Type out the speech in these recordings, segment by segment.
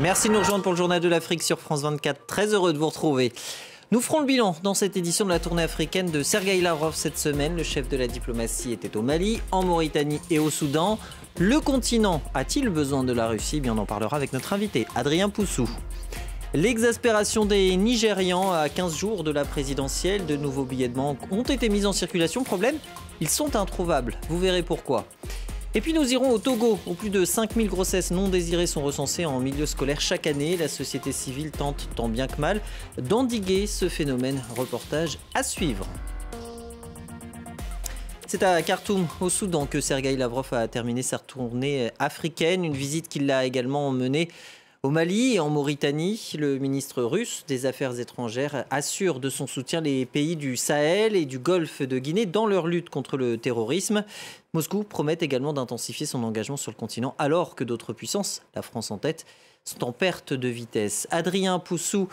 Merci de nous rejoindre pour le Journal de l'Afrique sur France 24. Très heureux de vous retrouver. Nous ferons le bilan dans cette édition de la tournée africaine de Sergei Lavrov cette semaine. Le chef de la diplomatie était au Mali, en Mauritanie et au Soudan. Le continent a-t-il besoin de la Russie? Bien, on en parlera avec notre invité, Adrien Poussou. L'exaspération des Nigérians à 15 jours de la présidentielle, de nouveaux billets de banque ont été mis en circulation. Problème, ils sont introuvables. Vous verrez pourquoi. Et puis nous irons au Togo, où plus de 5000 grossesses non désirées sont recensées en milieu scolaire chaque année. La société civile tente tant bien que mal d'endiguer ce phénomène. Reportage à suivre. C'est à Khartoum, au Soudan, que Sergei Lavrov a terminé sa tournée africaine, une visite qui l'a également menée au Mali et en Mauritanie, le ministre russe des Affaires étrangères assure de son soutien les pays du Sahel et du Golfe de Guinée dans leur lutte contre le terrorisme. Moscou promet également d'intensifier son engagement sur le continent alors que d'autres puissances, la France en tête, sont en perte de vitesse. Adrien Poussou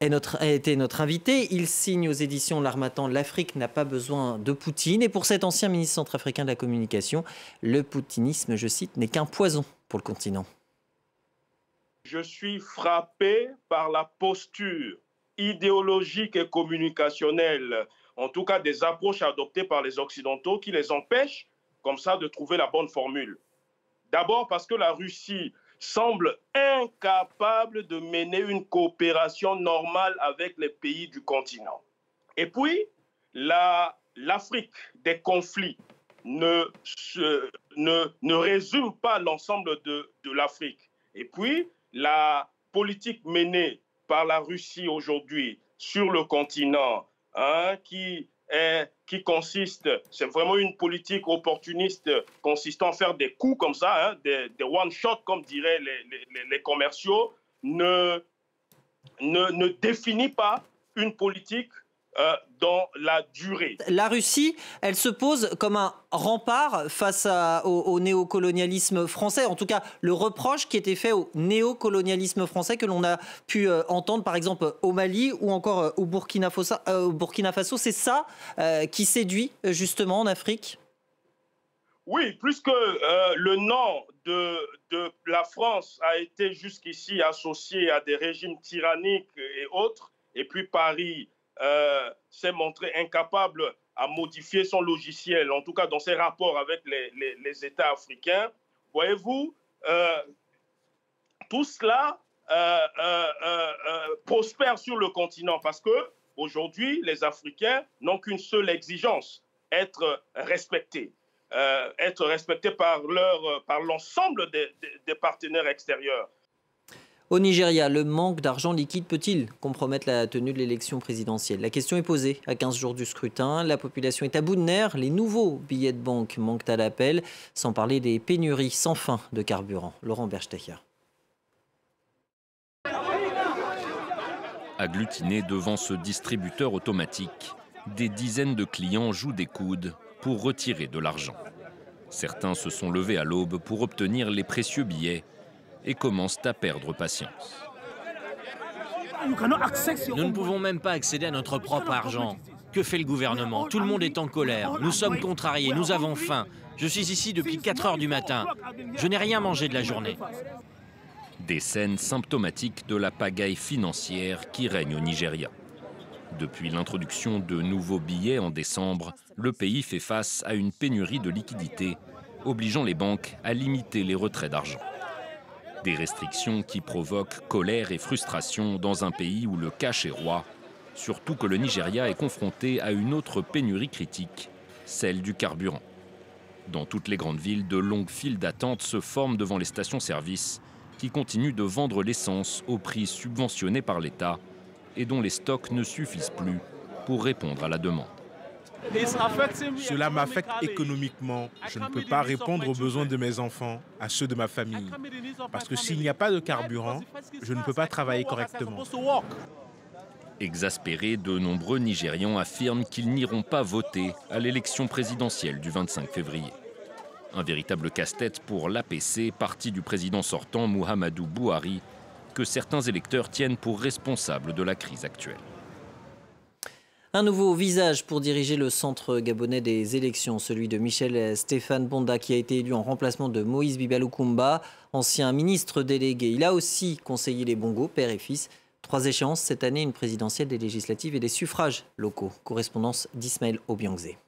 a été notre invité. Il signe aux éditions L'Armatan L'Afrique n'a pas besoin de Poutine. Et pour cet ancien ministre centrafricain de la communication, le poutinisme, je cite, n'est qu'un poison pour le continent je suis frappé par la posture idéologique et communicationnelle, en tout cas des approches adoptées par les Occidentaux qui les empêchent comme ça de trouver la bonne formule. D'abord parce que la Russie semble incapable de mener une coopération normale avec les pays du continent. Et puis, l'Afrique des conflits ne, ne, ne résume pas l'ensemble de, de l'Afrique. Et puis, la politique menée par la Russie aujourd'hui sur le continent, hein, qui, est, qui consiste, c'est vraiment une politique opportuniste consistant à faire des coups comme ça, hein, des, one-shot, comme diraient les, commerciaux, ne, ne, ne définit pas une politique euh, dans la durée. La Russie, elle se pose comme un rempart face au, néocolonialisme français, en tout cas le reproche qui était fait au néocolonialisme français que l'on a pu euh, entendre par exemple au Mali ou encore euh, au Burkina Faso. Burkina Faso c'est ça qui séduit justement en Afrique? Oui, plus que le nom de, de, la France a été jusqu'ici associé à des régimes tyranniques et autres, et puis Paris euh, s'est montré incapable à modifier son logiciel, en tout cas dans ses rapports avec les, États africains. Voyez-vous, euh, tout cela euh, prospère sur le continent parce que aujourd'hui, les Africains n'ont qu'une seule exigence être respectés. être respectés par l'ensemble par des, des partenaires extérieurs. Au Nigeria, le manque d'argent liquide peut-il compromettre la tenue de l'élection présidentielle? La question est posée à 15 jours du scrutin. La population est à bout de nerfs. Les nouveaux billets de banque manquent à l'appel, sans parler des pénuries sans fin de carburant. Laurent Berstecher. Agglutinés devant ce distributeur automatique, des dizaines de clients jouent des coudes pour retirer de l'argent. Certains se sont levés à l'aube pour obtenir les précieux billets et commencent à perdre patience. Nous ne pouvons même pas accéder à notre propre argent. Que fait le gouvernement? Tout le monde est en colère. Nous sommes contrariés, nous avons faim. Je suis ici depuis 4 heures du matin. Je n'ai rien mangé de la journée. Des scènes symptomatiques de la pagaille financière qui règne au Nigeria. Depuis l'introduction de nouveaux billets en décembre, le pays fait face à une pénurie de liquidités, obligeant les banques à limiter les retraits d'argent. Des restrictions qui provoquent colère et frustration dans un pays où le cash est roi, surtout que le Nigeria est confronté à une autre pénurie critique, celle du carburant. Dans toutes les grandes villes, de longues files d'attente se forment devant les stations-service qui continuent de vendre l'essence au prix subventionné par l'État et dont les stocks ne suffisent plus pour répondre à la demande. Cela m'affecte économiquement. Je ne peux pas répondre aux besoins de mes enfants, à ceux de ma famille. Parce que s'il n'y a pas de carburant, je ne peux pas travailler correctement. Exaspérés, de nombreux Nigérians affirment qu'ils n'iront pas voter à l'élection présidentielle du 25 février. Un véritable casse-tête pour l'APC, parti du président sortant Muhammadu Buhari, que certains électeurs tiennent pour responsable de la crise actuelle. Un nouveau visage pour diriger le centre gabonais des élections, celui de Michel Stéphane Bonda, qui a été élu en remplacement de Moïse Bibaloukoumba, ancien ministre délégué. Il a aussi conseillé les bongos, père et fils. Trois échéances cette année, une présidentielle, des législatives et des suffrages locaux. Correspondance d'Ismaël Obiangzé.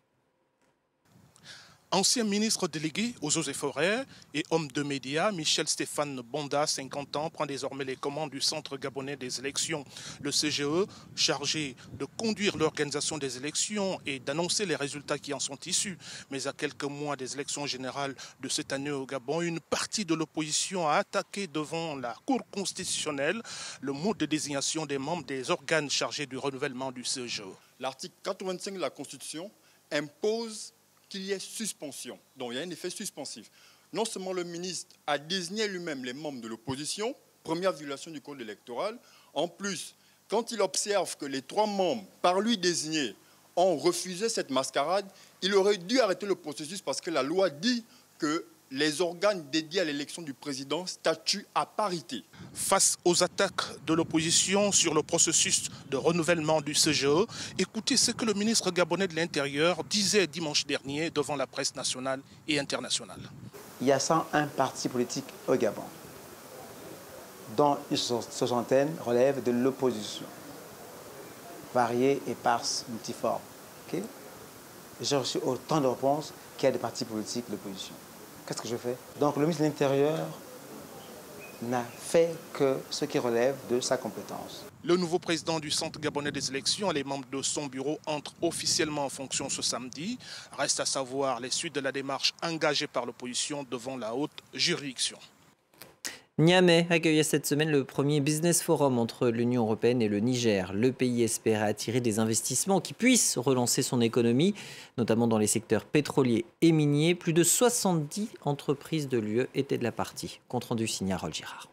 Ancien ministre délégué aux eaux et forêts et homme de médias, Michel Stéphane Bonda, 50 ans, prend désormais les commandes du Centre gabonais des élections. Le CGE, chargé de conduire l'organisation des élections et d'annoncer les résultats qui en sont issus. Mais à quelques mois des élections générales de cette année au Gabon, une partie de l'opposition a attaqué devant la Cour constitutionnelle le mode de désignation des membres des organes chargés du renouvellement du CGE. L'article 85 de la Constitution impose qu'il y ait suspension. Donc il y a un effet suspensif. Non seulement le ministre a désigné lui-même les membres de l'opposition, première violation du code électoral, en plus, quand il observe que les trois membres par lui désignés ont refusé cette mascarade, il aurait dû arrêter le processus parce que la loi dit que les organes dédiés à l'élection du président statuent à parité. Face aux attaques de l'opposition sur le processus de renouvellement du CGE, écoutez ce que le ministre gabonais de l'Intérieur disait dimanche dernier devant la presse nationale et internationale. Il y a 101 partis politiques au Gabon, dont une soixantaine relèvent de l'opposition, variée, éparse, multiforme. J'ai reçu autant de réponses qu'il y a des partis politiques d'opposition. Qu'est-ce que je fais? Donc le ministre de l'Intérieur n'a fait que ce qui relève de sa compétence. Le nouveau président du Centre gabonais des élections et les membres de son bureau entrent officiellement en fonction ce samedi. Reste à savoir les suites de la démarche engagée par l'opposition devant la haute juridiction. Niamey accueillait cette semaine le premier business forum entre l'Union européenne et le Niger. Le pays espère attirer des investissements qui puissent relancer son économie, notamment dans les secteurs pétroliers et miniers. Plus de 70 entreprises de l'UE étaient de la partie. Compte rendu signé Harold Girard.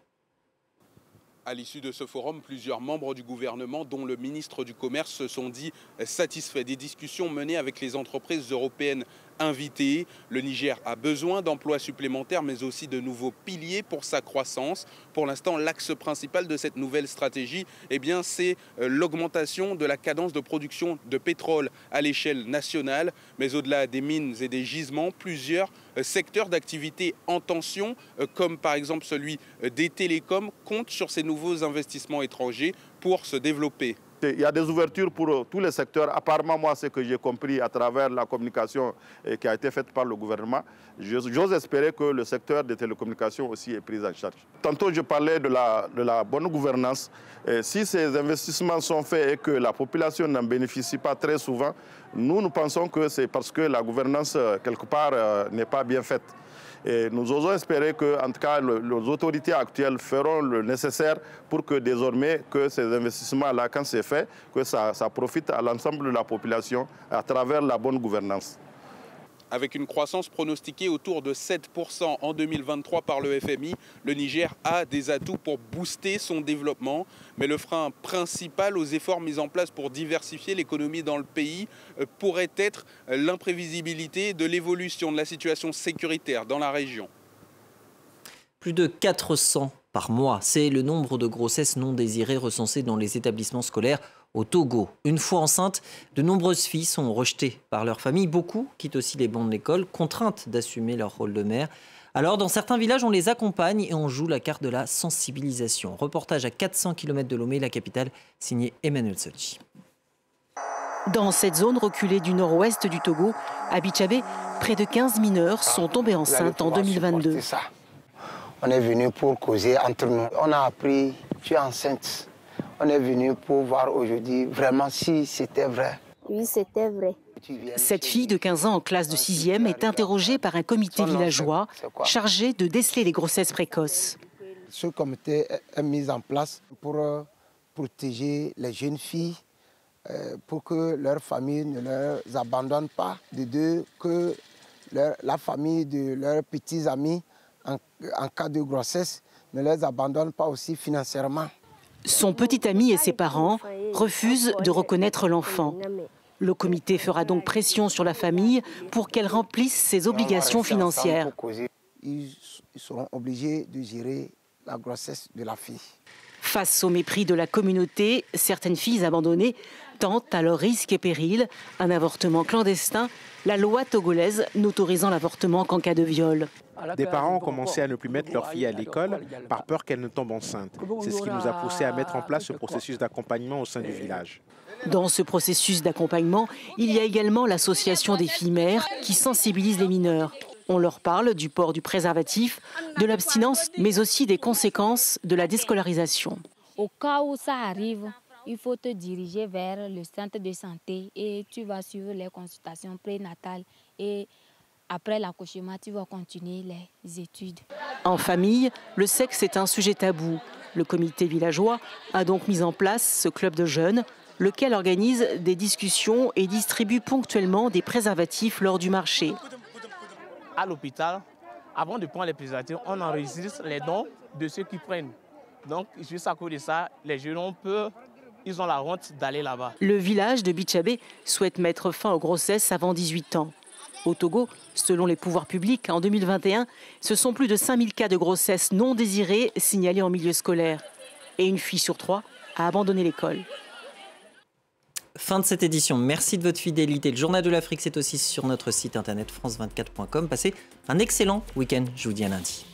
À l'issue de ce forum, plusieurs membres du gouvernement, dont le ministre du Commerce, se sont dit satisfaits des discussions menées avec les entreprises européennes invité. Le Niger a besoin d'emplois supplémentaires, mais aussi de nouveaux piliers pour sa croissance. Pour l'instant, l'axe principal de cette nouvelle stratégie, eh c'est euh, l'augmentation de la cadence de production de pétrole à l'échelle nationale, mais au-delà des mines et des gisements, plusieurs euh, secteurs d'activité en tension, euh, comme par exemple celui des télécoms, comptent sur ces nouveaux investissements étrangers pour se développer. Il y a des ouvertures pour euh, tous les secteurs. Apparemment, moi, ce que j'ai compris à travers la communication euh, qui a été faite par le gouvernement, j'ose espérer que le secteur des télécommunications aussi est pris en charge. Tantôt, je parlais de la, bonne gouvernance. si ces investissements sont faits et que la population n'en bénéficie pas très souvent, nous, nous pensons que c'est parce que la gouvernance, euh, quelque part, n'est pas bien faite. Et nous osons espérer que, en tout cas, les autorités actuelles feront le nécessaire pour que désormais, ces investissements-là, quand c'est fait, que ça profite à l'ensemble de la population à travers la bonne gouvernance. Avec une croissance pronostiquée autour de 7% en 2023 par le FMI, le Niger a des atouts pour booster son développement. Mais le frein principal aux efforts mis en place pour diversifier l'économie dans le pays euh, pourrait être l'imprévisibilité de l'évolution de la situation sécuritaire dans la région. Plus de 400 par mois, c'est le nombre de grossesses non désirées recensées dans les établissements scolaires au Togo. Une fois enceintes, de nombreuses filles sont rejetées par leur famille. Beaucoup quittent aussi les bancs de l'école, contraintes d'assumer leur rôle de mère. Alors, dans certains villages, on les accompagne et on joue la carte de la sensibilisation. Reportage à 400 km de Lomé, la capitale, signé Emmanuel Sochi. Dans cette zone reculée du nord-ouest du Togo, à Bichabé, près de 15 mineurs sont tombés enceintes en 2022. On est venu pour causer entre nous. On a appris, tu es enceinte. On est venu pour voir aujourd'hui vraiment si c'était vrai. Oui, c'était vrai. Cette fille de 15 ans en classe de 6e est interrogée par un comité villageois chargé de déceler les grossesses précoces. Ce comité est mis en place pour euh, protéger les jeunes filles, euh, pour que leur famille ne les abandonne pas, de deux, que la famille de leurs petits amis, en, en cas de grossesse, ne les abandonne pas aussi financièrement. Son petit ami et ses parents refusent de reconnaître l'enfant. Le comité fera donc pression sur la famille pour qu'elle remplisse ses obligations financières. Ils seront obligés de gérer la grossesse de la fille. Face au mépris de la communauté, certaines filles abandonnées tentent à leur risque et péril un avortement clandestin, la loi togolaise n'autorisant l'avortement qu'en cas de viol. Des parents ont commencé à ne plus mettre leur fille à l'école par peur qu'elle ne tombe enceinte. C'est ce qui nous a poussé à mettre en place ce processus d'accompagnement au sein du village. Dans ce processus d'accompagnement, il y a également l'association des filles mères qui sensibilise les mineurs. On leur parle du port du préservatif, de l'abstinence, mais aussi des conséquences de la déscolarisation. Au cas où ça arrive, il faut te diriger vers le centre de santé et tu vas suivre les consultations prénatales et après l'accouchement, tu vas continuer les études. En famille, le sexe est un sujet tabou. Le comité villageois a donc mis en place ce club de jeunes, lequel organise des discussions et distribue ponctuellement des préservatifs lors du marché. À l'hôpital, avant de prendre les préservatifs, on enregistre les dons de ceux qui prennent. Donc, juste à cause de ça, les jeunes ont peur ils ont la honte d'aller là-bas. Le village de Bichabé souhaite mettre fin aux grossesses avant 18 ans. Au Togo, selon les pouvoirs publics, en 2021, ce sont plus de 5000 cas de grossesse non désirées signalés en milieu scolaire. Et une fille sur trois a abandonné l'école. Fin de cette édition. Merci de votre fidélité. Le Journal de l'Afrique, c'est aussi sur notre site internet france24.com. Passez un excellent week-end. Je vous dis à lundi.